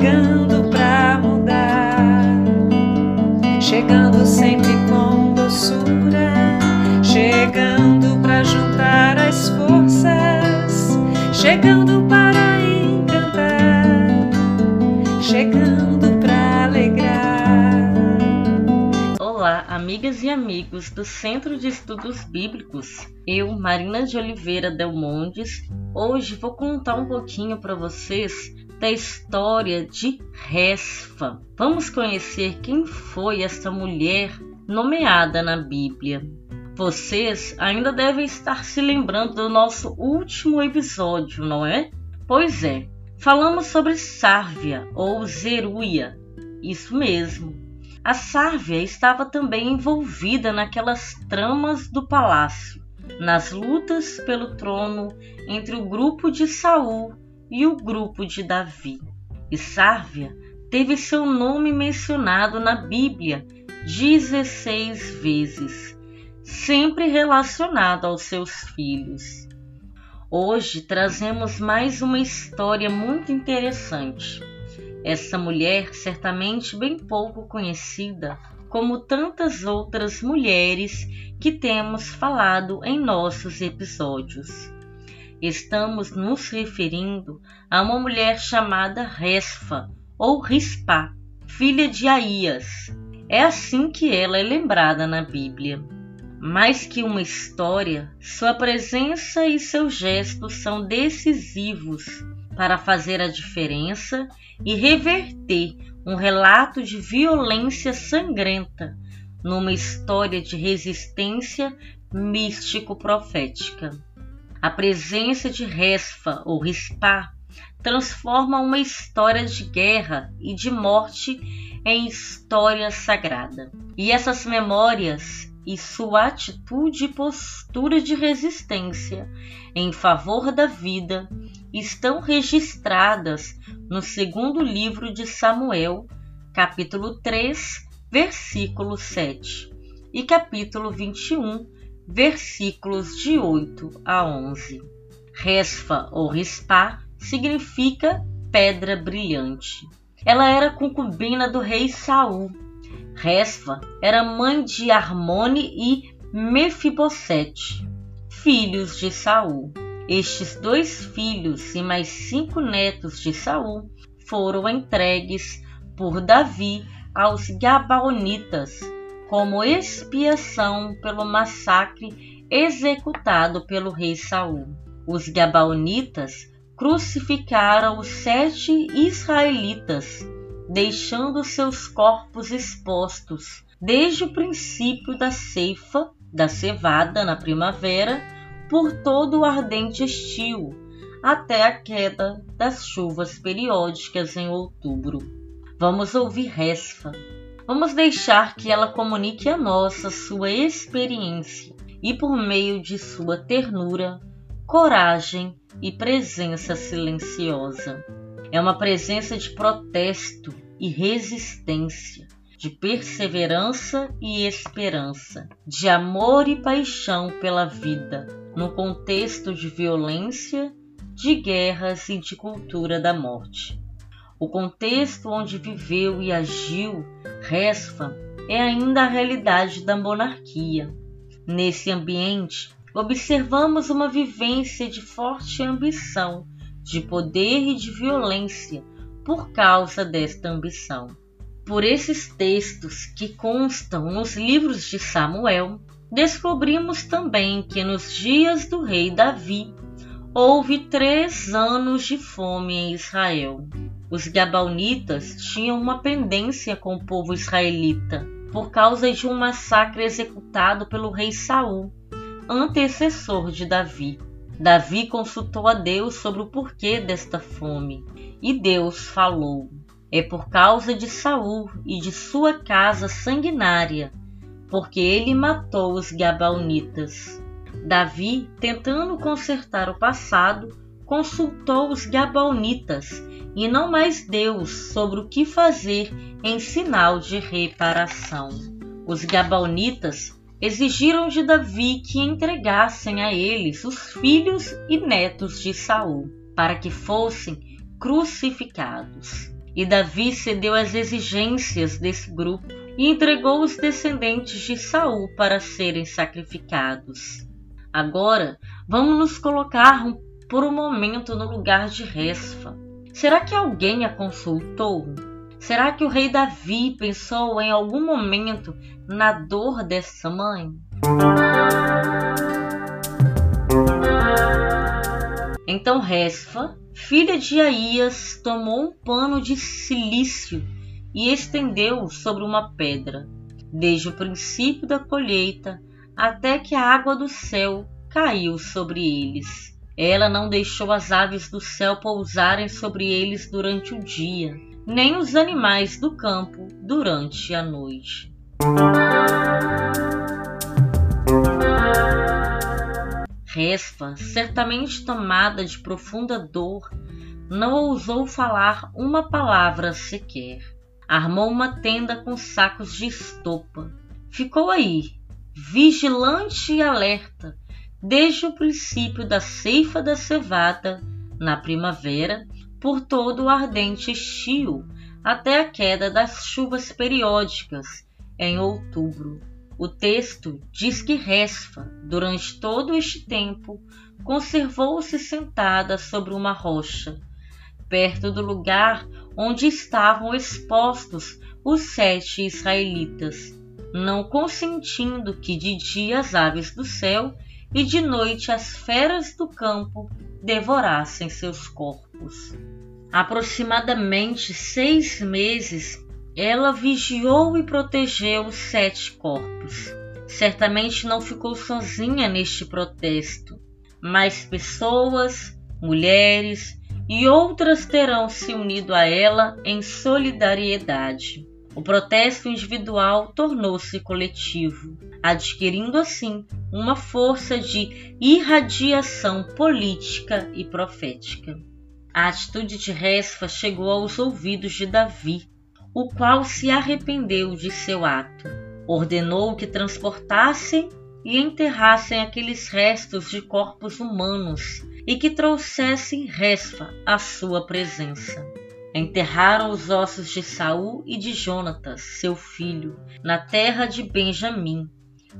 chegando para mudar, chegando sempre com doçura, chegando para juntar as forças, chegando para encantar, chegando para alegrar. Olá, amigas e amigos do Centro de Estudos Bíblicos. Eu, Marina de Oliveira Del Montes, hoje vou contar um pouquinho para vocês da história de Resfa. Vamos conhecer quem foi essa mulher nomeada na Bíblia. Vocês ainda devem estar se lembrando do nosso último episódio, não é? Pois é, falamos sobre Sárvia ou Zeruia. Isso mesmo. A Sárvia estava também envolvida naquelas tramas do palácio, nas lutas pelo trono entre o grupo de Saul e o grupo de Davi. E Sárvia teve seu nome mencionado na Bíblia 16 vezes, sempre relacionado aos seus filhos. Hoje trazemos mais uma história muito interessante. Essa mulher, certamente bem pouco conhecida, como tantas outras mulheres que temos falado em nossos episódios. Estamos nos referindo a uma mulher chamada Resfa ou Rispa, filha de Aías. É assim que ela é lembrada na Bíblia. Mais que uma história, sua presença e seus gestos são decisivos para fazer a diferença e reverter um relato de violência sangrenta numa história de resistência místico-profética. A presença de Resfa ou Rispá transforma uma história de guerra e de morte em história sagrada. E essas memórias e sua atitude e postura de resistência em favor da vida estão registradas no segundo livro de Samuel, capítulo 3, versículo 7, e capítulo 21, versículos de 8 a 11. Resfa ou Rispá significa pedra brilhante. Ela era concubina do rei Saul. Resfa era mãe de Armone e Mefibosete, filhos de Saul. Estes dois filhos e mais cinco netos de Saul foram entregues por Davi aos Gabaonitas como expiação pelo massacre executado pelo rei Saul. Os Gabaonitas crucificaram os sete israelitas, deixando seus corpos expostos desde o princípio da ceifa da cevada na primavera por todo o ardente estio, até a queda das chuvas periódicas em outubro. Vamos ouvir Resfa. Vamos deixar que ela comunique a nós a sua experiência e, por meio de sua ternura, coragem e presença silenciosa. É uma presença de protesto e resistência, de perseverança e esperança, de amor e paixão pela vida, no contexto de violência, de guerras e de cultura da morte. O contexto onde viveu e agiu Resfa é ainda a realidade da monarquia. Nesse ambiente, observamos uma vivência de forte ambição, de poder e de violência por causa desta ambição. Por esses textos que constam nos livros de Samuel, descobrimos também que nos dias do rei Davi houve três anos de fome em Israel. Os Gabaonitas tinham uma pendência com o povo israelita por causa de um massacre executado pelo rei Saul, antecessor de Davi. Davi consultou a Deus sobre o porquê desta fome, e Deus falou: É por causa de Saul e de sua casa sanguinária, porque ele matou os Gabaonitas. Davi, tentando consertar o passado, consultou os Gabaonitas e não mais Deus sobre o que fazer em sinal de reparação. Os Gabaonitas exigiram de Davi que entregassem a eles os filhos e netos de Saul, para que fossem crucificados. E Davi cedeu às exigências desse grupo e entregou os descendentes de Saul para serem sacrificados. Agora, vamos nos colocar por um momento no lugar de Resfa. Será que alguém a consultou? Será que o rei Davi pensou em algum momento na dor dessa mãe? Então Resfa, filha de Aías, tomou um pano de silício e estendeu-o sobre uma pedra, desde o princípio da colheita até que a água do céu caiu sobre eles. Ela não deixou as aves do céu pousarem sobre eles durante o dia, nem os animais do campo durante a noite. Resfa, certamente tomada de profunda dor, não ousou falar uma palavra sequer. Armou uma tenda com sacos de estopa. Ficou aí, vigilante e alerta, desde o princípio da ceifa da cevada, na primavera, por todo o ardente estio, até a queda das chuvas periódicas, em outubro. O texto diz que Resfa, durante todo este tempo, conservou-se sentada sobre uma rocha, perto do lugar onde estavam expostos os sete israelitas, não consentindo que de dia as aves do céu e de noite as feras do campo devorassem seus corpos. Aproximadamente seis meses ela vigiou e protegeu os sete corpos. Certamente não ficou sozinha neste protesto. Mais pessoas, mulheres e outras terão se unido a ela em solidariedade. O protesto individual tornou-se coletivo, adquirindo assim uma força de irradiação política e profética. A atitude de Resfa chegou aos ouvidos de Davi, o qual se arrependeu de seu ato. Ordenou que transportassem e enterrassem aqueles restos de corpos humanos e que trouxessem Resfa à sua presença. Enterraram os ossos de Saul e de Jonatas, seu filho, na terra de Benjamim,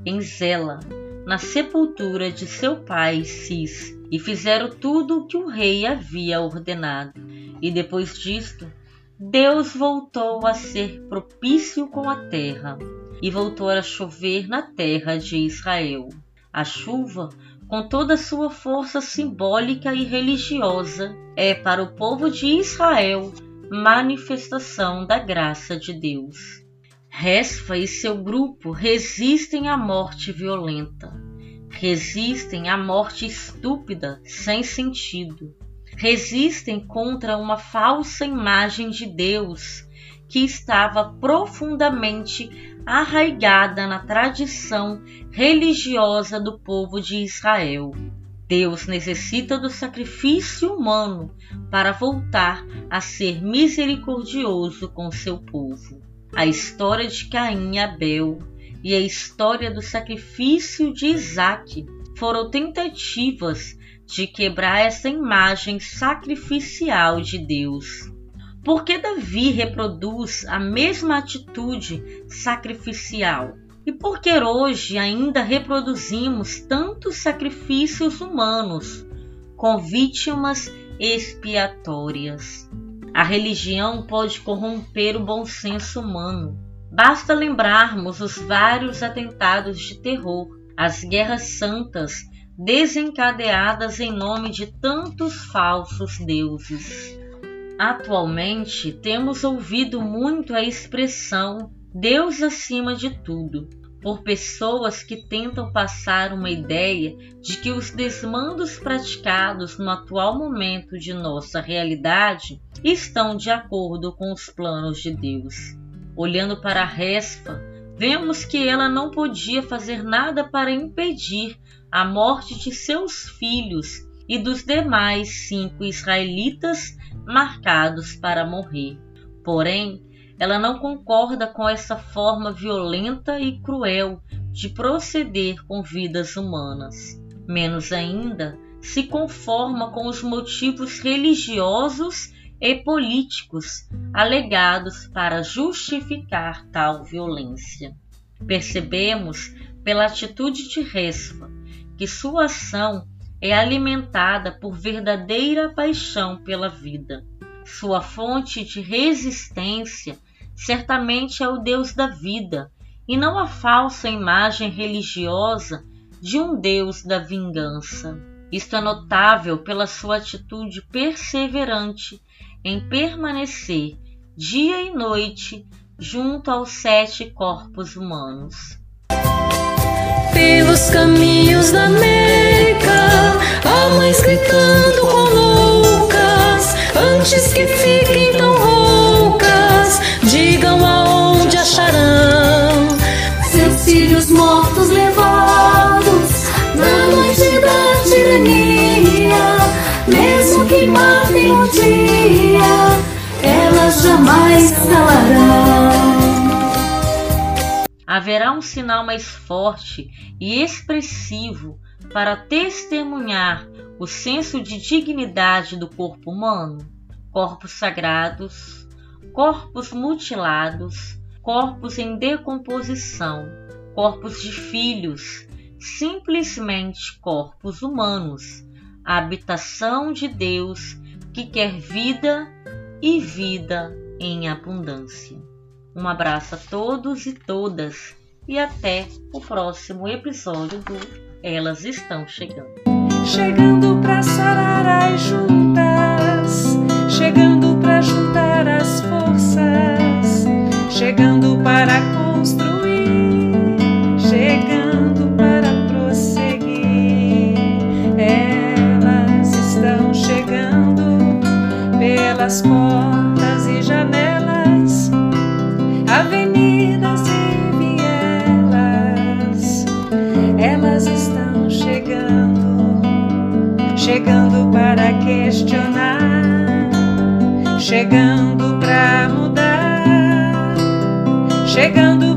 em Zela, na sepultura de seu pai Cis, e fizeram tudo o que o rei havia ordenado. E depois disto, Deus voltou a ser propício com a terra, e voltou a chover na terra de Israel. A chuva com toda a sua força simbólica e religiosa, é para o povo de Israel manifestação da graça de Deus. Resfa e seu grupo resistem à morte violenta, resistem à morte estúpida, sem sentido, resistem contra uma falsa imagem de Deus que estava profundamente arraigada na tradição religiosa do povo de Israel. Deus necessita do sacrifício humano para voltar a ser misericordioso com seu povo. A história de Caim e Abel e a história do sacrifício de Isaac foram tentativas de quebrar essa imagem sacrificial de Deus. Por que Davi reproduz a mesma atitude sacrificial? E por que hoje ainda reproduzimos tantos sacrifícios humanos com vítimas expiatórias? A religião pode corromper o bom senso humano. Basta lembrarmos os vários atentados de terror, as guerras santas desencadeadas em nome de tantos falsos deuses. Atualmente, temos ouvido muito a expressão Deus acima de tudo, por pessoas que tentam passar uma ideia de que os desmandos praticados no atual momento de nossa realidade estão de acordo com os planos de Deus. Olhando para a Respa, vemos que ela não podia fazer nada para impedir a morte de seus filhos e dos demais cinco israelitas marcados para morrer. Porém, ela não concorda com essa forma violenta e cruel de proceder com vidas humanas. Menos ainda, se conforma com os motivos religiosos e políticos alegados para justificar tal violência. Percebemos, pela atitude de Resfa, que sua ação é alimentada por verdadeira paixão pela vida. Sua fonte de resistência certamente é o Deus da vida e não a falsa imagem religiosa de um Deus da vingança. Isto é notável pela sua atitude perseverante em permanecer dia e noite junto aos sete corpos humanos. Pelos caminhos da Meca, a mãe gritando com loucas, antes que fiquem tão roucas, digam aonde acharão seus filhos mortos levados na noite da tirania, mesmo que matem um dia, elas jamais calarão haverá um sinal mais forte e expressivo para testemunhar o senso de dignidade do corpo humano? Corpos sagrados, corpos mutilados, corpos em decomposição, corpos de filhos, simplesmente corpos humanos, a habitação de Deus que quer vida e vida em abundância. Um abraço a todos e todas e até o próximo episódio do Elas Estão Chegando. Chegando pra sarar as juntas, chegando chegando para questionar, chegando para mudar, chegando